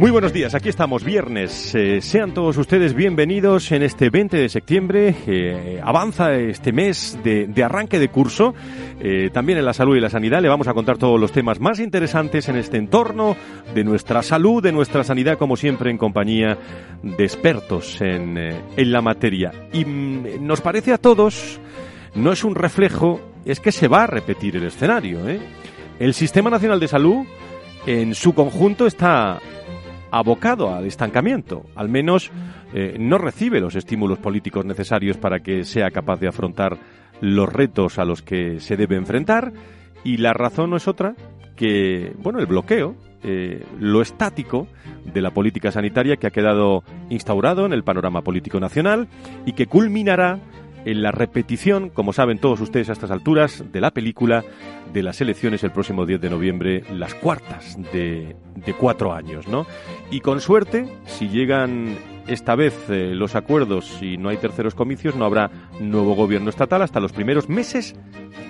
Muy buenos días, aquí estamos viernes. Eh, sean todos ustedes bienvenidos en este 20 de septiembre. Eh, avanza este mes de, arranque de curso. Eh, también en la salud y la sanidad le vamos a contar todos los temas más interesantes en este entorno de nuestra salud, de nuestra sanidad, como siempre en compañía de expertos en, en la materia. Y mm, nos parece a todos, no es un reflejo, es que se va a repetir el escenario. El Sistema Nacional de Salud en su conjunto está abocado al estancamiento. Al menos eh, no recibe los estímulos políticos necesarios para que sea capaz de afrontar los retos a los que se debe enfrentar. Y la razón no es otra que, bueno, el bloqueo, eh, lo estático de la política sanitaria que ha quedado instaurado en el panorama político nacional y que culminará en la repetición, como saben todos ustedes a estas alturas, de la película de las elecciones el próximo 10 de noviembre, las cuartas de, de cuatro años, ¿no? Y con suerte, si llegan esta vez eh, los acuerdos y no hay terceros comicios, no habrá nuevo gobierno estatal hasta los primeros meses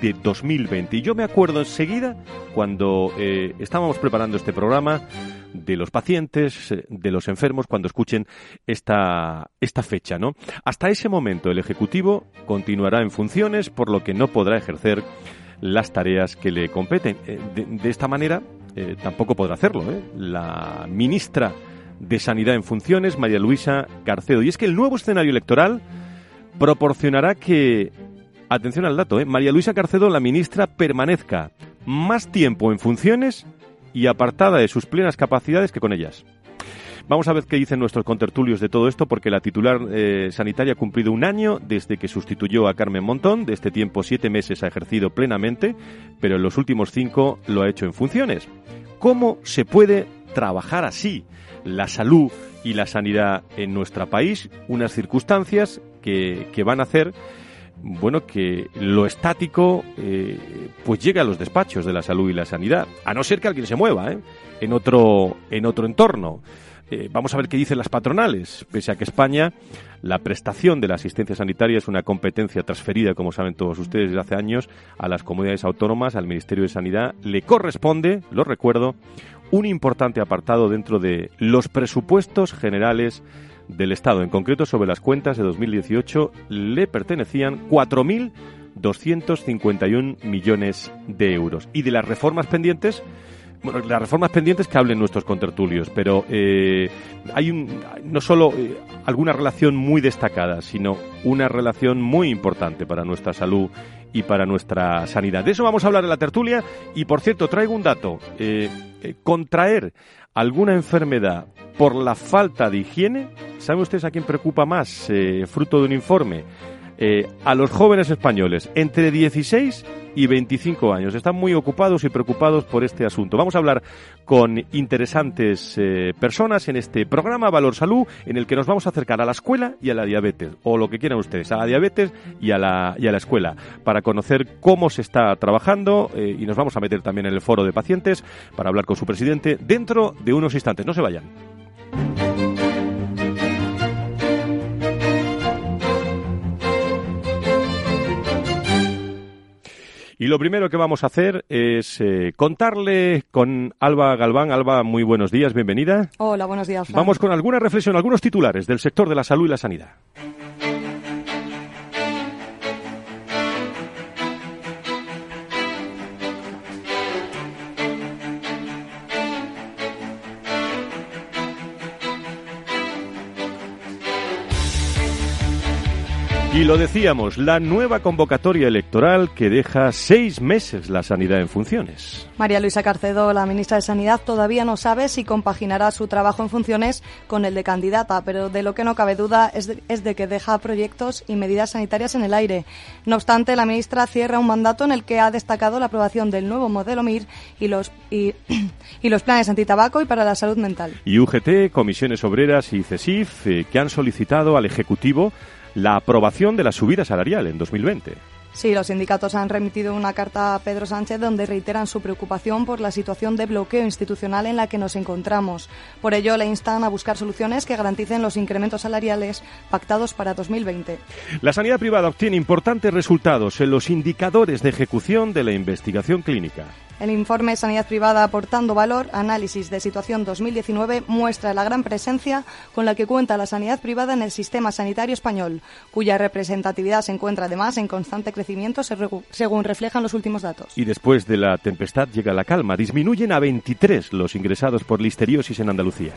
de 2020. Y yo me acuerdo enseguida, cuando eh, estábamos preparando este programa, de los pacientes, eh, de los enfermos, cuando escuchen esta, esta fecha, ¿no? Hasta ese momento el Ejecutivo continuará en funciones, por lo que no podrá ejercer las tareas que le competen. De, esta manera, tampoco podrá hacerlo. La ministra de Sanidad en funciones, María Luisa Carcedo. Y es que el nuevo escenario electoral proporcionará que, atención al dato, ¿eh? María Luisa Carcedo, la ministra, permanezca más tiempo en funciones y apartada de sus plenas capacidades que con ellas. Vamos a ver qué dicen nuestros contertulios de todo esto, porque la titular eh, sanitaria ha cumplido un año desde que sustituyó a Carmen Montón. De este tiempo, siete meses ha ejercido plenamente, pero en los últimos cinco lo ha hecho en funciones. ¿Cómo se puede trabajar así? la salud y la sanidad en nuestro país, unas circunstancias que, que van a hacer bueno, que lo estático eh, pues llegue a los despachos de la salud y la sanidad, a no ser que alguien se mueva ¿eh? en, otro, en otro entorno. Eh, vamos a ver qué dicen las patronales, pese a que España, la prestación de la asistencia sanitaria es una competencia transferida, como saben todos ustedes, desde hace años a las comunidades autónomas, al Ministerio de Sanidad, le corresponde, lo recuerdo, un importante apartado dentro de los presupuestos generales del Estado. En concreto, sobre las cuentas de 2018 le pertenecían 4.251 millones de euros. Y de las reformas pendientes, bueno, las reformas pendientes que hablen nuestros contertulios, pero eh, hay un, no solo eh, alguna relación muy destacada, sino una relación muy importante para nuestra salud y para nuestra sanidad. De eso vamos a hablar en la tertulia y, por cierto, traigo un dato. Eh, contraer alguna enfermedad por la falta de higiene, ¿saben ustedes a quién preocupa más, eh, fruto de un informe? a los jóvenes españoles entre 16 y 25 años. Están muy ocupados y preocupados por este asunto. Vamos a hablar con interesantes eh, personas en este programa Valor Salud, en el que nos vamos a acercar a la escuela y a la diabetes, o lo que quieran ustedes, a la diabetes y a la, y a la escuela, para conocer cómo se está trabajando eh, y nos vamos a meter también en el foro de pacientes para hablar con su presidente dentro de unos instantes. No se vayan. Y lo primero que vamos a hacer es eh, contarle con Alba Galván. Alba, muy buenos días, bienvenida. Hola, buenos días. Vamos con alguna reflexión, algunos titulares del sector de la salud y la sanidad. Y lo decíamos, la nueva convocatoria electoral que deja seis meses la sanidad en funciones. María Luisa Carcedo, la ministra de Sanidad, todavía no sabe si compaginará su trabajo en funciones con el de candidata, pero de lo que no cabe duda es de, es de que deja proyectos y medidas sanitarias en el aire. No obstante, la ministra cierra un mandato en el que ha destacado la aprobación del nuevo modelo MIR y los, y, y los planes antitabaco y para la salud mental. Y UGT, Comisiones Obreras y CESIF, eh, que han solicitado al Ejecutivo la aprobación de la subida salarial en 2020. Sí, los sindicatos han remitido una carta a Pedro Sánchez donde reiteran su preocupación por la situación de bloqueo institucional en la que nos encontramos. Por ello, le instan a buscar soluciones que garanticen los incrementos salariales pactados para 2020. La sanidad privada obtiene importantes resultados en los indicadores de ejecución de la investigación clínica. El informe Sanidad Privada aportando valor, análisis de situación 2019, muestra la gran presencia con la que cuenta la sanidad privada en el sistema sanitario español, cuya representatividad se encuentra además en constante crecimiento según reflejan los últimos datos. Y después de la tempestad llega la calma. Disminuyen a 23 los ingresados por listeriosis en Andalucía.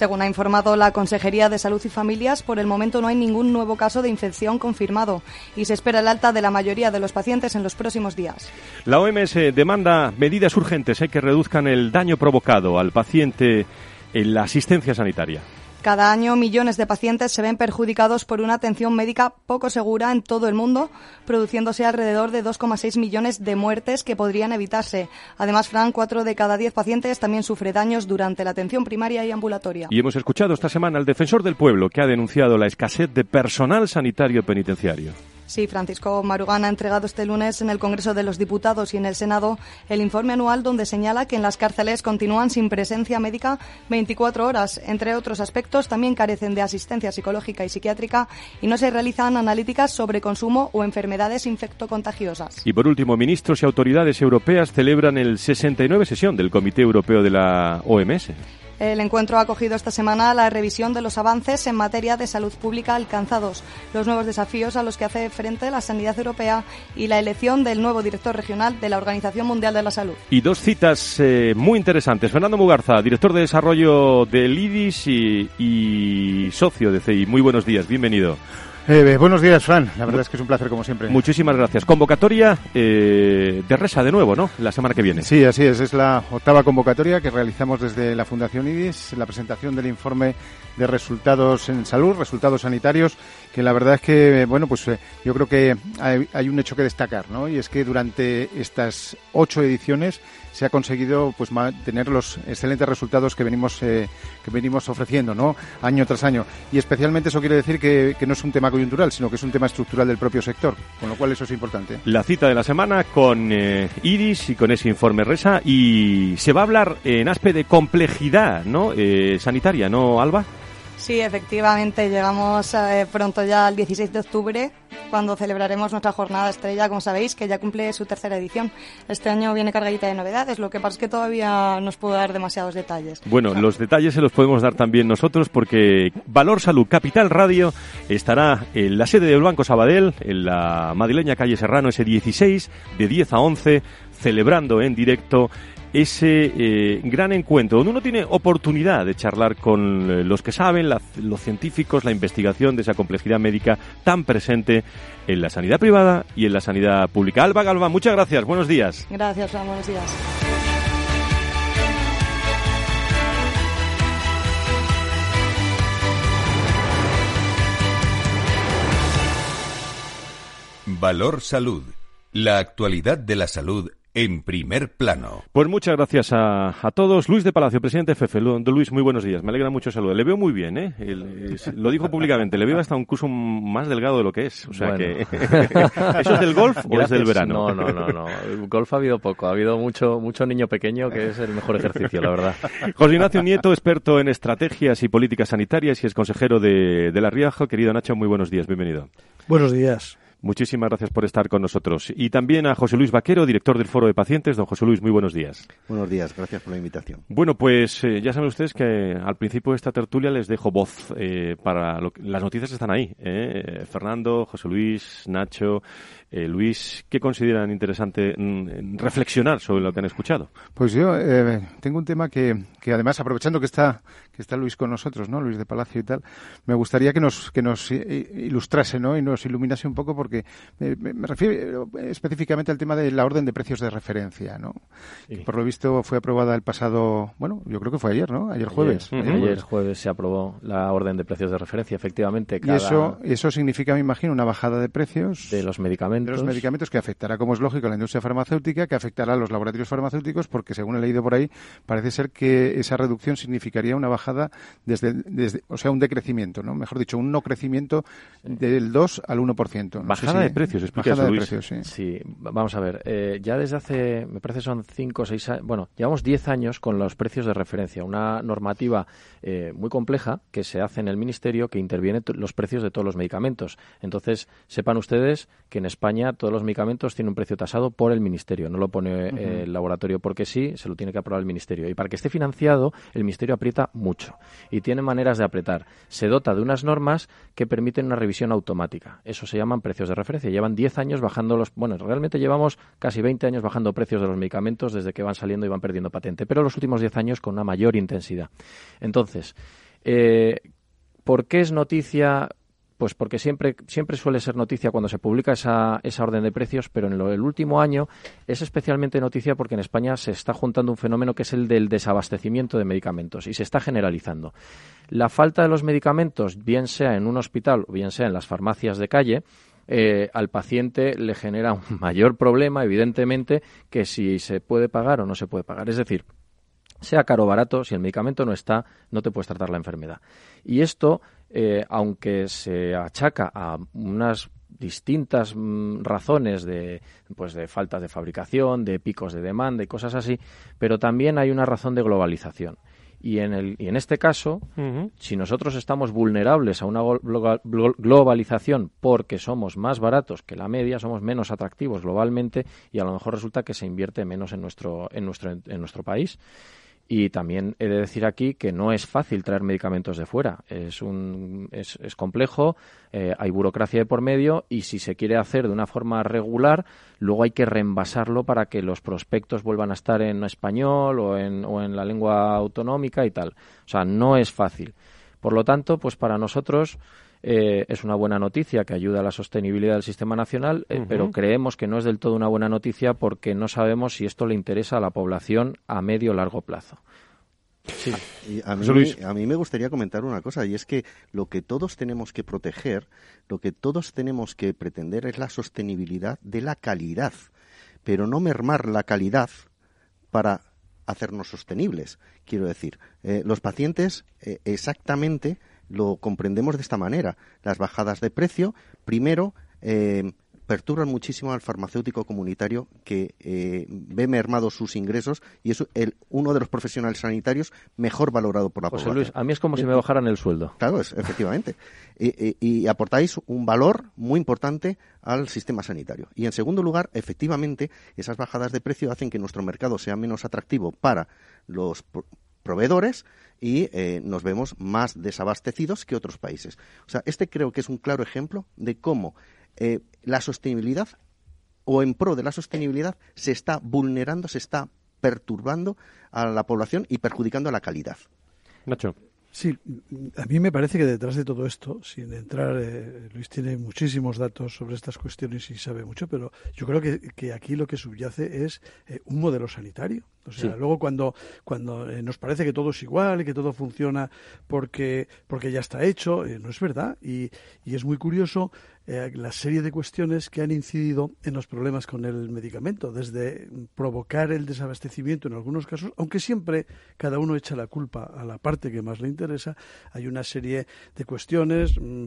Según ha informado la Consejería de Salud y Familias, por el momento no hay ningún nuevo caso de infección confirmado y se espera el alta de la mayoría de los pacientes en los próximos días. La OMS demanda medidas urgentes eh, que reduzcan el daño provocado al paciente en la asistencia sanitaria. Cada año millones de pacientes se ven perjudicados por una atención médica poco segura en todo el mundo, produciéndose alrededor de 2,6 millones de muertes que podrían evitarse. Además, Fran, cuatro de cada diez pacientes también sufre daños durante la atención primaria y ambulatoria. Y hemos escuchado esta semana al defensor del pueblo que ha denunciado la escasez de personal sanitario penitenciario. Sí, Francisco Marugán ha entregado este lunes en el Congreso de los Diputados y en el Senado el informe anual donde señala que en las cárceles continúan sin presencia médica 24 horas. Entre otros aspectos, también carecen de asistencia psicológica y psiquiátrica y no se realizan analíticas sobre consumo o enfermedades infectocontagiosas. Y por último, ministros y autoridades europeas celebran el 69 sesión del Comité Europeo de la OMS. El encuentro ha acogido esta semana la revisión de los avances en materia de salud pública alcanzados, los nuevos desafíos a los que hace frente la sanidad europea y la elección del nuevo director regional de la Organización Mundial de la Salud. Y dos citas eh, muy interesantes. Fernando Mugarza, director de desarrollo del IDIS y, y socio de CI. Muy buenos días, bienvenido. Eh, buenos días, Fran. La verdad es que es un placer, como siempre. Muchísimas gracias. Convocatoria eh, de Resa de nuevo, ¿no? La semana que viene. Sí, así es. Es la octava convocatoria que realizamos desde la Fundación IDIS, la presentación del informe de resultados en salud, resultados sanitarios, que la verdad es que, bueno, pues eh, yo creo que hay, hay, un hecho que destacar, ¿no? Y es que durante estas ocho ediciones se ha conseguido pues mantener los excelentes resultados que venimos eh, que venimos ofreciendo no año tras año. Y especialmente eso quiere decir que, que, no es un tema coyuntural sino que es un tema estructural del propio sector con lo cual eso es importante. La cita de la semana con eh, Iris y con ese informe Resa y se va a hablar en aspe de complejidad no eh, sanitaria no Alba Sí, efectivamente, llegamos eh, pronto ya al 16 de octubre, cuando celebraremos nuestra jornada estrella, como sabéis, que ya cumple su tercera edición. Este año viene cargadita de novedades, lo que pasa es que todavía no os puedo dar demasiados detalles. Bueno, los detalles se los podemos dar también nosotros, porque Valor Salud Capital Radio estará en la sede del Banco Sabadell, en la madrileña calle Serrano, ese 16, de 10 a 11, celebrando en directo ese eh, gran encuentro donde uno tiene oportunidad de charlar con eh, los que saben, la, los científicos, la investigación de esa complejidad médica tan presente en la sanidad privada y en la sanidad pública. Alba Galva, muchas gracias. Buenos días. Gracias, Juan. Buenos días. Valor Salud. La actualidad de la salud en primer plano. Pues muchas gracias a, a todos. Luis de Palacio, presidente de FEFE. Luis, muy buenos días. Me alegra mucho saludar. Le veo muy bien, ¿eh? El, es, lo dijo públicamente. Le veo hasta un curso más delgado de lo que es. O sea bueno. que... ¿Eso es del golf o gracias. es del verano? No, no, no, no. El golf ha habido poco. Ha habido mucho, mucho niño pequeño que es el mejor ejercicio, la verdad. José Ignacio Nieto, experto en estrategias y políticas sanitarias y es consejero de, de La Rioja. Querido Nacho, muy buenos días. Bienvenido. Buenos días. Muchísimas gracias por estar con nosotros. Y también a José Luis Vaquero, director del Foro de Pacientes. Don José Luis, muy buenos días. Buenos días, gracias por la invitación. Bueno, pues eh, ya saben ustedes que al principio de esta tertulia les dejo voz eh, para las noticias están ahí. ¿eh? Fernando, José Luis, Nacho, Luis, ¿qué consideran interesante mm, reflexionar sobre lo que han escuchado? Pues yo tengo un tema que, que además, aprovechando que está, que está Luis con nosotros, ¿no? Luis de Palacio y tal, me gustaría que nos, que nos ilustrase, ¿no? Y nos iluminase un poco porque me, refiero específicamente al tema de la orden de precios de referencia, ¿no? por lo visto fue aprobada el pasado, bueno, yo creo que fue ayer, ¿no? Ayer jueves. Ayer, jueves. se aprobó la orden de precios de referencia, efectivamente. Y eso, eso significa, me imagino, una bajada de precios de los medicamentos. De los medicamentos que afectará, como es lógico, a la industria farmacéutica, que afectará a los laboratorios farmacéuticos, porque según he leído por ahí, parece ser que esa reducción significaría una bajada desde, desde o sea, un decrecimiento, ¿no? Mejor dicho, un no crecimiento del 2 al 1%. Bajada de precios, explica Bajada de precios, sí. sí. vamos a ver. Eh, ya desde hace, me parece son 5 o 6 años, bueno, llevamos 10 años con los precios de referencia, una normativa eh, muy compleja que se hace en el Ministerio que interviene los precios de todos los medicamentos. Entonces, sepan ustedes que en España todos los medicamentos tienen un precio tasado por el Ministerio, no lo pone eh, el laboratorio porque sí, se lo tiene que aprobar el Ministerio. Y para que esté financiado, el Ministerio aprieta mucho y tiene maneras de apretar. Se dota de unas normas que permiten una revisión automática. Eso se llaman precios de referencia. Llevan 10 años bajando los. Bueno, realmente llevamos casi 20 años bajando precios de los medicamentos desde que van saliendo y van perdiendo patente, pero los últimos 10 años con una mayor intensidad. Entonces, eh, ¿por qué es noticia? Pues porque siempre, siempre suele ser noticia cuando se publica esa, esa orden de precios, pero en el último año es especialmente noticia porque en España se está juntando un fenómeno que es el del desabastecimiento de medicamentos y se está generalizando. La falta de los medicamentos, bien sea en un hospital o bien sea en las farmacias de calle, eh, al paciente le genera un mayor problema, evidentemente, que si se puede pagar o no se puede pagar. Es decir, sea caro o barato, si el medicamento no está, no te puedes tratar la enfermedad. Y esto, eh, aunque se achaca a unas distintas mm, razones de pues de faltas de fabricación, de picos de demanda y cosas así, pero también hay una razón de globalización. Y en, el, y en este caso, si nosotros estamos vulnerables a una globalización porque somos más baratos que la media, somos menos atractivos globalmente y a lo mejor resulta que se invierte menos en nuestro, en nuestro, en nuestro país. Y también he de decir aquí que no es fácil traer medicamentos de fuera. Es, un, es, es complejo, eh, hay burocracia de por medio y si se quiere hacer de una forma regular, luego hay que reembasarlo para que los prospectos vuelvan a estar en español o en, o en la lengua autonómica y tal. O sea, no es fácil. Por lo tanto, pues para nosotros eh, es una buena noticia que ayuda a la sostenibilidad del sistema nacional, eh, pero creemos que no es del todo una buena noticia porque no sabemos si esto le interesa a la población a medio o largo plazo. Sí. a, mí, a mí me gustaría comentar una cosa, y es que lo que todos tenemos que proteger, lo que todos tenemos que pretender es la sostenibilidad de la calidad, pero no mermar la calidad para hacernos sostenibles. Quiero decir, eh, los pacientes exactamente lo comprendemos de esta manera. Las bajadas de precio, primero, eh, perturban muchísimo al farmacéutico comunitario que eh, ve mermados sus ingresos y es el, uno de los profesionales sanitarios mejor valorado por la José población. Luis, a mí es como si me bajaran el sueldo. Claro, es, efectivamente. y, aportáis un valor muy importante al sistema sanitario. Y en segundo lugar, efectivamente, esas bajadas de precio hacen que nuestro mercado sea menos atractivo para los proveedores y eh, nos vemos más desabastecidos que otros países. O sea, este creo que es un claro ejemplo de cómo eh, la sostenibilidad o en pro de la sostenibilidad se está vulnerando, se está perturbando a la población y perjudicando a la calidad. Nacho. Sí, a mí me parece que detrás de todo esto, sin entrar, eh, Luis tiene muchísimos datos sobre estas cuestiones y sabe mucho, pero yo creo que, aquí lo que subyace es eh, un modelo sanitario. O sea, luego cuando, cuando eh, nos parece que todo es igual y que todo funciona porque, porque ya está hecho, no es verdad. Y, y es muy curioso eh, la serie de cuestiones que han incidido en los problemas con el medicamento, desde provocar el desabastecimiento en algunos casos, aunque siempre cada uno echa la culpa a la parte que más le interesa, hay una serie de cuestiones. Mm,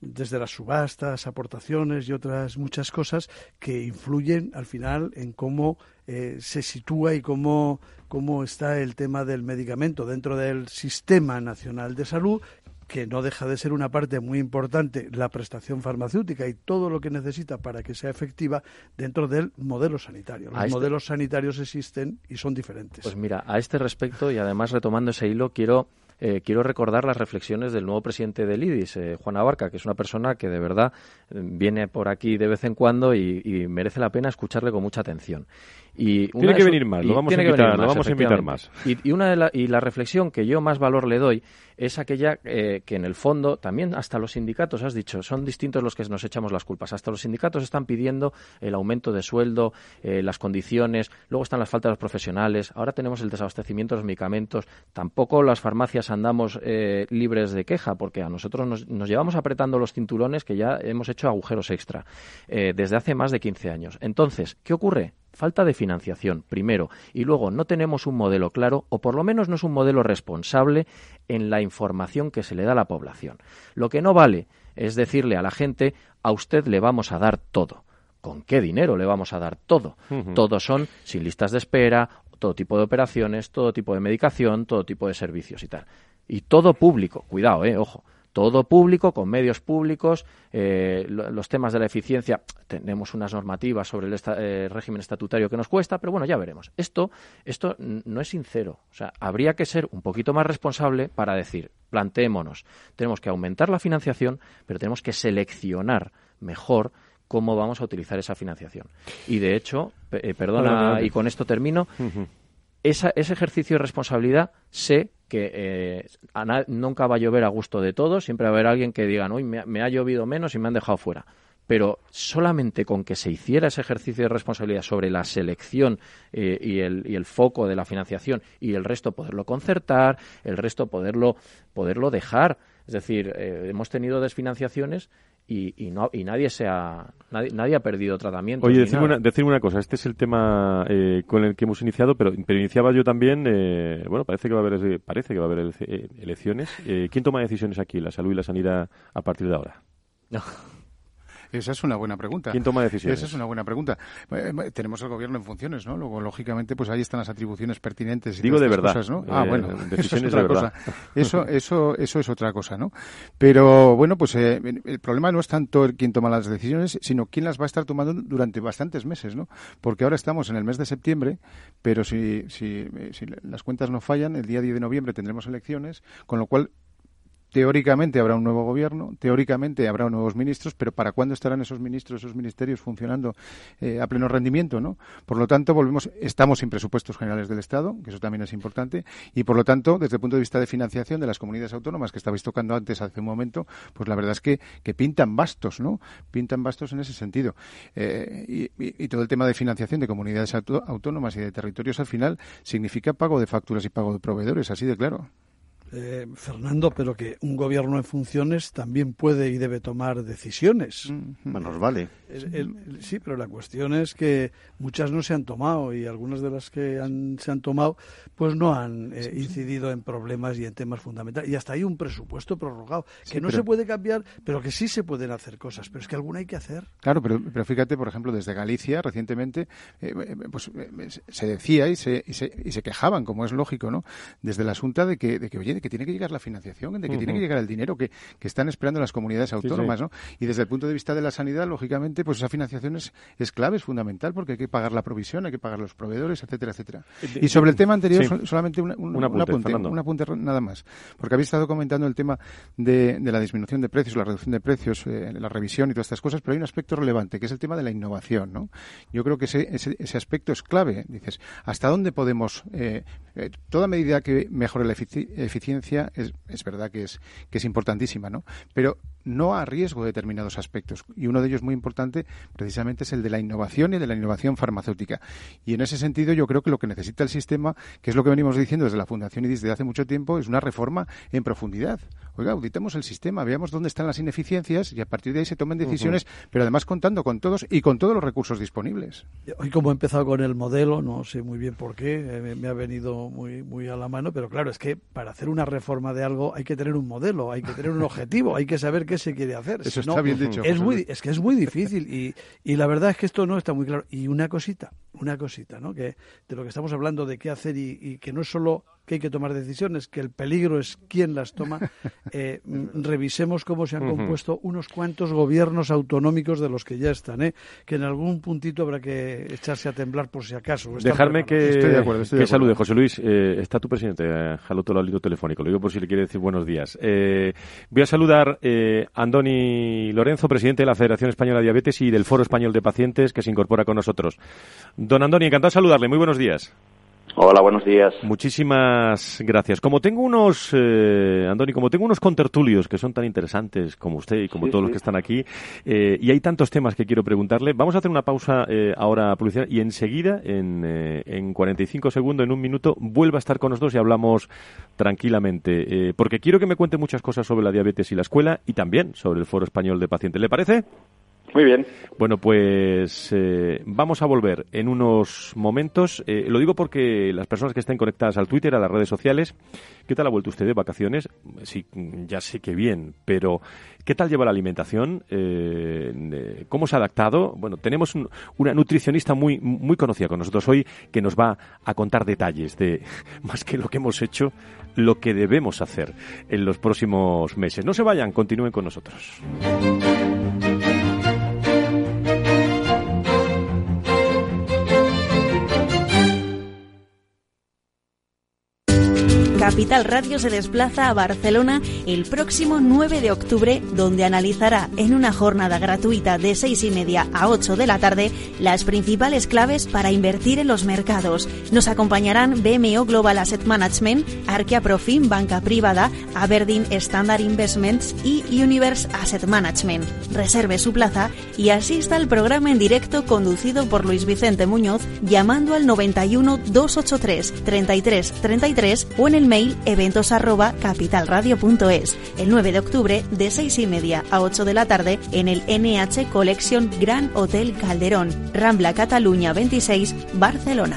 desde las subastas, aportaciones y otras muchas cosas que influyen al final en cómo eh, se sitúa y cómo, cómo está el tema del medicamento dentro del sistema nacional de salud que no deja de ser una parte muy importante la prestación farmacéutica y todo lo que necesita para que sea efectiva dentro del modelo sanitario. Los este modelos sanitarios existen y son diferentes. Pues mira, a este respecto y además retomando ese hilo, quiero eh, quiero recordar las reflexiones del nuevo presidente del IDIS, eh, Juan Abarca, que es una persona que de verdad eh, viene por aquí de vez en cuando y, merece la pena escucharle con mucha atención. Y tiene que venir más, lo vamos, a invitar, lo vamos a invitar más. Y, una de la, y la reflexión que yo más valor le doy es aquella que en el fondo también hasta los sindicatos, has dicho, son distintos los que nos echamos las culpas. Hasta los sindicatos están pidiendo el aumento de sueldo, las condiciones, luego están las faltas de los profesionales, ahora tenemos el desabastecimiento de los medicamentos, tampoco las farmacias andamos eh, libres de queja, porque a nosotros nos, llevamos apretando los cinturones que ya hemos hecho agujeros extra eh, desde hace más de 15 años. Entonces, ¿qué ocurre? Falta de financiación, primero, y luego no tenemos un modelo claro, o por lo menos no es un modelo responsable en la información que se le da a la población. Lo que no vale es decirle a la gente, a usted le vamos a dar todo. ¿Con qué dinero le vamos a dar todo? Todos son sin listas de espera, todo tipo de operaciones, todo tipo de medicación, todo tipo de servicios y tal. Y todo público, cuidado, eh, ojo, todo público, con medios públicos, eh, los temas de la eficiencia, tenemos unas normativas sobre el eh, régimen estatutario que nos cuesta, pero bueno, ya veremos. Esto, esto no es sincero. O sea, habría que ser un poquito más responsable para decir, planteémonos, tenemos que aumentar la financiación, pero tenemos que seleccionar mejor cómo vamos a utilizar esa financiación. Y de hecho, eh, perdona, y con esto termino, ese ejercicio de responsabilidad sé que eh, nunca va a llover a gusto de todos, siempre va a haber alguien que diga, hoy me, ha llovido menos y me han dejado fuera pero solamente con que se hiciera ese ejercicio de responsabilidad sobre la selección eh, y, el, y, el, foco de la financiación y el resto poderlo concertar, el resto poderlo, poderlo dejar. Es decir, hemos tenido desfinanciaciones y, no, y nadie, se ha, nadie, ha perdido tratamiento. Oye, decirme una, una, cosa, este es el tema eh, con el que hemos iniciado, pero, pero iniciaba yo también, eh, bueno, parece que va a haber, parece que va a haber eh, elecciones. ¿Quién toma decisiones aquí, la salud y la sanidad, a partir de ahora? No. Esa es una buena pregunta. ¿Quién toma decisiones? Esa es una buena pregunta. Eh, eh, tenemos el gobierno en funciones, ¿no? Luego, lógicamente, pues ahí están las atribuciones pertinentes. Y Digo de verdad. Cosas, ¿no? ah, eh, bueno, eso es otra cosa. Eso, eso, eso es otra cosa, ¿no? Pero, bueno, pues el problema no es tanto el quién toma las decisiones, sino quién las va a estar tomando durante bastantes meses, ¿no? Porque ahora estamos en el mes de septiembre, pero si, si, si las cuentas no fallan, el día 10 de noviembre tendremos elecciones, con lo cual Teóricamente habrá un nuevo gobierno, teóricamente habrá nuevos ministros, pero ¿para cuándo estarán esos ministros, esos ministerios funcionando eh, a pleno rendimiento? ¿no? Por lo tanto, volvemos, estamos sin presupuestos generales del Estado, que eso también es importante, y por lo tanto, desde el punto de vista de financiación de las comunidades autónomas que estabais tocando antes hace un momento, pues la verdad es que, pintan bastos, ¿no? Pintan bastos en ese sentido. Eh, y, todo el tema de financiación de comunidades autónomas y de territorios al final significa pago de facturas y pago de proveedores, así de claro. Eh, Fernando, pero que un gobierno en funciones también puede y debe tomar decisiones. Bueno, vale. sí, pero la cuestión es que muchas no se han tomado y algunas de las que se han tomado pues no han eh, incidido en problemas y en temas fundamentales. Y hasta hay un presupuesto prorrogado que no se puede cambiar, pero que sí se pueden hacer cosas. Pero es que alguna hay que hacer. Claro, pero, pero fíjate, por ejemplo, desde Galicia recientemente eh, pues se decía y se, y se, y se quejaban, como es lógico, ¿no? Desde la Asunta de que, de que oye, que tiene que llegar la financiación, de que tiene que llegar el dinero que, que están esperando las comunidades autónomas, ¿no? Y desde el punto de vista de la sanidad, lógicamente, pues esa financiación es, es clave, es fundamental, porque hay que pagar la provisión, hay que pagar los proveedores, etcétera, etcétera. Eh, y sobre el tema anterior, solamente un, apunte, un, apunte, nada más, porque habéis estado comentando el tema de, de la disminución de precios, la reducción de precios, eh, la revisión y todas estas cosas, pero hay un aspecto relevante, que es el tema de la innovación, ¿no? Yo creo que ese, ese, ese aspecto es clave. Dices, ¿hasta dónde podemos, eh, toda medida que mejore la eficiencia es, verdad que es, que es importantísima, ¿no? Pero no a riesgo de determinados aspectos. Y uno de ellos muy importante precisamente es el de la innovación y de la innovación farmacéutica. Y en ese sentido yo creo que lo que necesita el sistema, que es lo que venimos diciendo desde la Fundación y desde hace mucho tiempo, es una reforma en profundidad. Oiga, auditemos el sistema, veamos dónde están las ineficiencias y a partir de ahí se tomen decisiones, pero además contando con todos y con todos los recursos disponibles. Hoy como he empezado con el modelo, no sé muy bien por qué, eh, me ha venido muy, muy a la mano, pero claro, es que para hacer una reforma de algo hay que tener un modelo, hay que tener un objetivo, hay que saber qué se quiere hacer. Eso está bien dicho. Es, muy, es que es muy difícil y, y la verdad es que esto no está muy claro. Y una cosita, una cosita, ¿no? Que de lo que estamos hablando de qué hacer y, y que no es solo que hay que tomar decisiones, que el peligro es quien las toma, eh, mm, revisemos cómo se han compuesto unos cuantos gobiernos autonómicos de los que ya están, ¿eh? que en algún puntito habrá que echarse a temblar por si acaso. Dejarme que, estoy de acuerdo, que salude, José Luis. Eh, está tu presidente, eh, Jaloto Lalito telefónico. Lo digo por si le quiere decir buenos días. Eh, voy a saludar a Andoni Lorenzo, presidente de la Federación Española de Diabetes y del Foro Español de Pacientes, que se incorpora con nosotros. Don Andoni, encantado de saludarle. Muy buenos días. Hola, buenos días. Muchísimas gracias. Como tengo unos, eh, Andoni, como tengo unos contertulios que son tan interesantes como usted y como todos los que están aquí, eh, y hay tantos temas que quiero preguntarle, vamos a hacer una pausa eh, ahora publicidad y enseguida, en, eh, en 45 segundos, en un minuto, vuelva a estar con nosotros y hablamos tranquilamente, eh, porque quiero que me cuente muchas cosas sobre la diabetes y la escuela y también sobre el Foro Español de Pacientes. ¿Le parece? Muy bien. Bueno, pues eh, vamos a volver en unos momentos. Eh, lo digo porque las personas que estén conectadas al Twitter, a las redes sociales, ¿qué tal ha vuelto usted de vacaciones? Sí, ya sé que bien, pero ¿qué tal lleva la alimentación? Eh, ¿Cómo se ha adaptado? Bueno, tenemos una nutricionista muy, muy conocida con nosotros hoy que nos va a contar detalles de, más que lo que hemos hecho, lo que debemos hacer en los próximos meses. No se vayan, continúen con nosotros. Capital Radio se desplaza a Barcelona el próximo 9 de octubre, donde analizará en una jornada gratuita de 6 y media a 8 de la tarde las principales claves para invertir en los mercados. Nos acompañarán BMO Global Asset Management, Arquea Profim Banca Privada, Aberdeen Standard Investments y Universe Asset Management. Reserve su plaza y asista al programa en directo conducido por Luis Vicente Muñoz llamando al 91 283 33 33 o en el mail eventos arroba capitalradio.es el 9 de octubre de 6 y media a 8 de la tarde en el NH Collection Gran Hotel Calderón, Rambla Cataluña 26, Barcelona.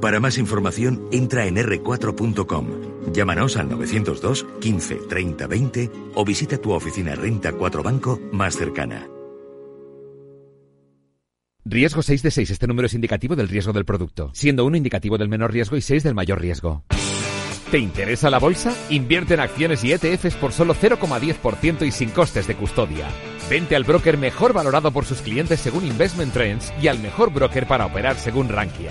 Para más información, entra en r4.com. Llámanos al 902 15 30 20 o visita tu oficina Renta 4 Banco más cercana. Riesgo 6 de 6. Este número es indicativo del riesgo del producto, siendo 1 indicativo del menor riesgo y 6 del mayor riesgo. ¿Te interesa la bolsa? Invierte en acciones y ETFs por solo 0,10% y sin costes de custodia. Vente al broker mejor valorado por sus clientes según Investment Trends y al mejor broker para operar según Rankia.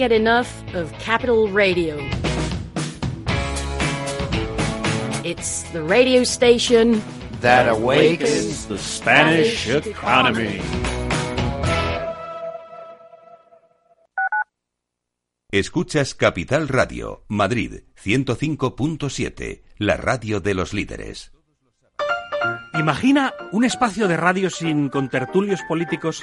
Get enough of Capital Radio. It's the radio station that awakens the Spanish economy. Escuchas Capital Radio, Madrid 105.7, la radio de los líderes. Imagina un espacio de radio sin contertulios políticos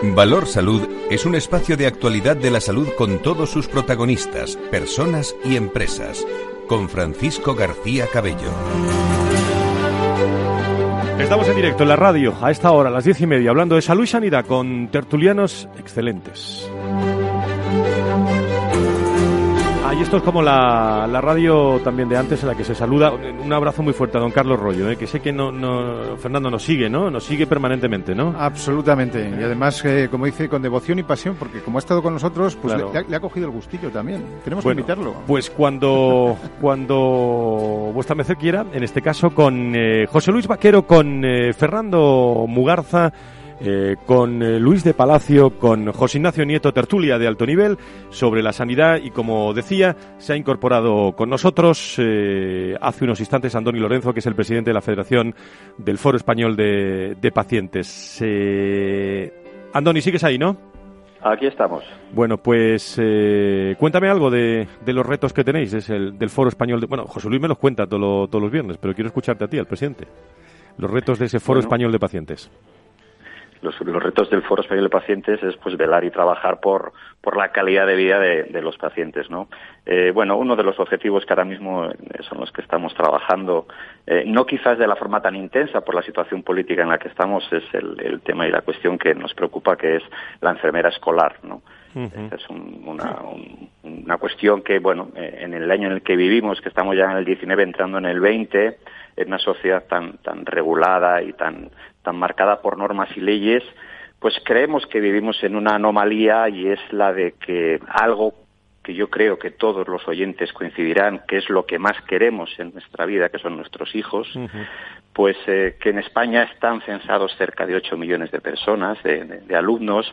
Valor Salud es un espacio de actualidad de la salud con todos sus protagonistas, personas y empresas. Con Francisco García Cabello. Estamos en directo en la radio a esta hora, a las diez y media, hablando de salud y sanidad con tertulianos excelentes. Y esto es como la, radio también de antes en la que se saluda. Un abrazo muy fuerte a don Carlos Rollo, ¿eh? que sé que no, no, Fernando nos sigue, ¿no? Nos sigue permanentemente, ¿no? Absolutamente. Y además, eh, como dice, con devoción y pasión, porque como ha estado con nosotros, pues le, ha, cogido el gustillo también. Tenemos que invitarlo. Pues cuando, cuando vuestra merced quiera, en este caso con eh, José Luis Vaquero, con Fernando Mugarza, eh, con eh, Luis de Palacio, con José Ignacio Nieto, tertulia de alto nivel sobre la sanidad y como decía, se ha incorporado con nosotros eh, hace unos instantes Andoni Lorenzo, que es el presidente de la Federación del Foro Español de, Pacientes. Andoni, sigues ahí, ¿no? Aquí estamos. Bueno, pues cuéntame algo de, los retos que tenéis es el, del Foro Español. De, bueno, José Luis me los cuenta todos los viernes, pero quiero escucharte a ti, al presidente. Los retos de ese Foro Español de Pacientes los, retos del Foro Español de Pacientes es pues velar y trabajar por, por la calidad de vida de, los pacientes, ¿no? Eh, bueno, uno de los objetivos que ahora mismo eh, son los que estamos trabajando, eh, no quizás de la forma tan intensa por la situación política en la que estamos, es el, tema y la cuestión que nos preocupa, que es la enfermera escolar, ¿no? Es una, una cuestión que, bueno, en el año en el que vivimos, que estamos ya en el 19 entrando en el 20, en una sociedad tan, tan regulada y tan, tan marcada por normas y leyes, pues creemos que vivimos en una anomalía y es la de que algo que yo creo que todos los oyentes coincidirán que es lo que más queremos en nuestra vida, que son nuestros hijos, pues eh, que en España están censados cerca de 8 millones de personas, de, alumnos,